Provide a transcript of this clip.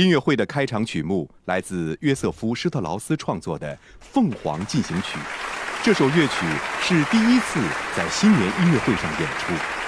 音乐会的开场曲目来自约瑟夫施特劳斯创作的凤凰进行曲。这首乐曲是第一次在新年音乐会上演出。